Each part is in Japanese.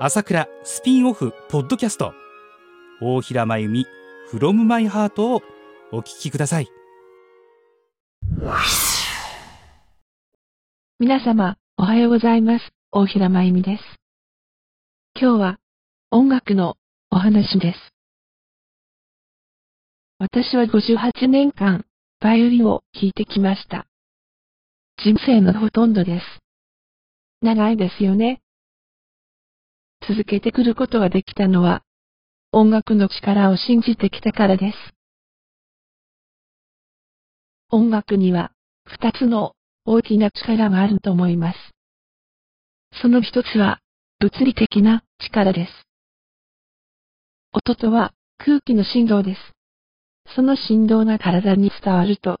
朝倉スピンオフポッドキャスト。大平真由美 from my heart をお聞きください。皆様おはようございます。大平真由美です。今日は音楽のお話です。私は58年間バイオリンを弾いてきました。人生のほとんどです。長いですよね。続けてくることができたのは音楽の力を信じてきたからです音楽には二つの大きな力があると思います。その一つは物理的な力です。音とは空気の振動です。その振動が体に伝わると、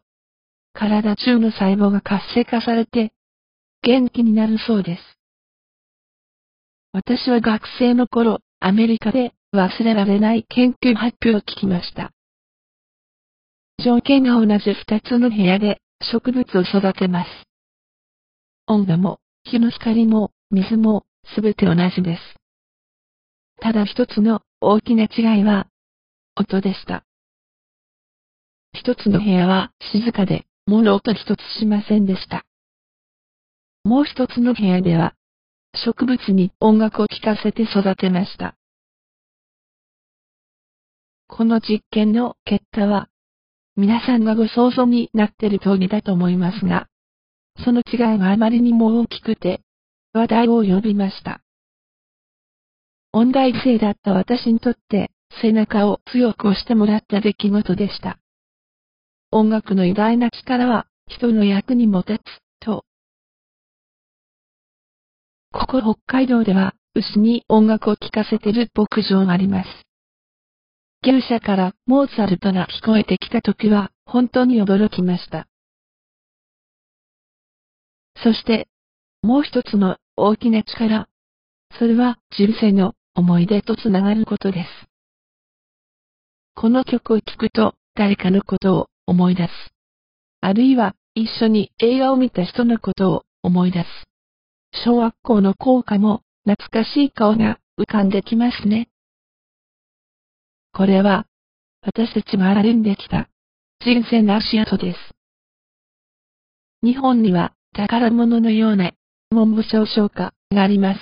体中の細胞が活性化されて、元気になるそうです。私は学生の頃、アメリカで忘れられない研究発表を聞きました。条件が同じ二つの部屋で植物を育てます。温度も、日の光も、水も、すべて同じです。ただ一つの大きな違いは、音でした。一つの部屋は静かで、物音一つしませんでした。もう一つの部屋では、植物に音楽を聴かせて育てました。この実験の結果は、皆さんがご想像になっている通りだと思いますが、その違いがあまりにも大きくて、話題を呼びました。音大生だった私にとって背中を強く押してもらった出来事でした。音楽の偉大な力は人の役にも立つ、と。ここ北海道では牛に音楽を聴かせてる牧場があります。牛舎からモーツァルトが聞こえてきた時は本当に驚きました。そして、もう一つの大きな力。それは人生の思い出とつながることです。この曲を聴くと誰かのことを思い出す。あるいは一緒に映画を見た人のことを思い出す。小学校の校歌も懐かしい顔が浮かんできますね。これは、私たちが歩んできた、人生の足跡です。日本には宝物のような文部省唱歌があります。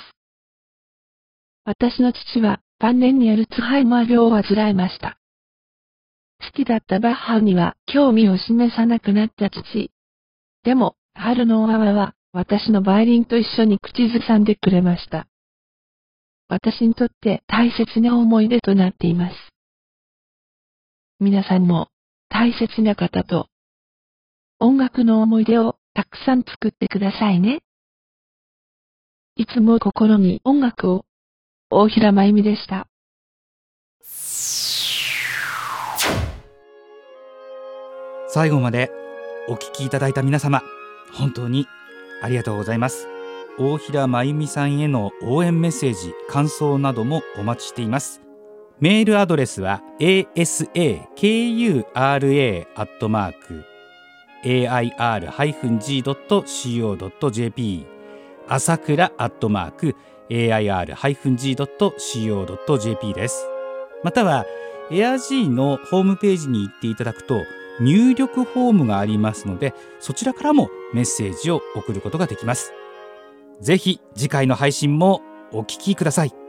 私の父は晩年にアルツハイマー病を患いました。好きだったバッハには興味を示さなくなった父。でも、春のおわは私のバイオリンと一緒に口ずさんでくれました。私にとって大切な思い出となっています。皆さんも大切な方と音楽の思い出をたくさん作ってくださいね。いつも心に音楽を。大平真由美でした。最後までお聞きいただいた皆様、本当にありがとうございます。大平真由美さんへの応援メッセージ、感想などもお待ちしています。メールアドレスは asakura アットマーク air-g.co.jp 朝倉アットマーク air-g.co.jp ですまたは AirG のホームページに行っていただくと入力フォームがありますのでそちらからもメッセージを送ることができます。ぜひ次回の配信もお聞きください。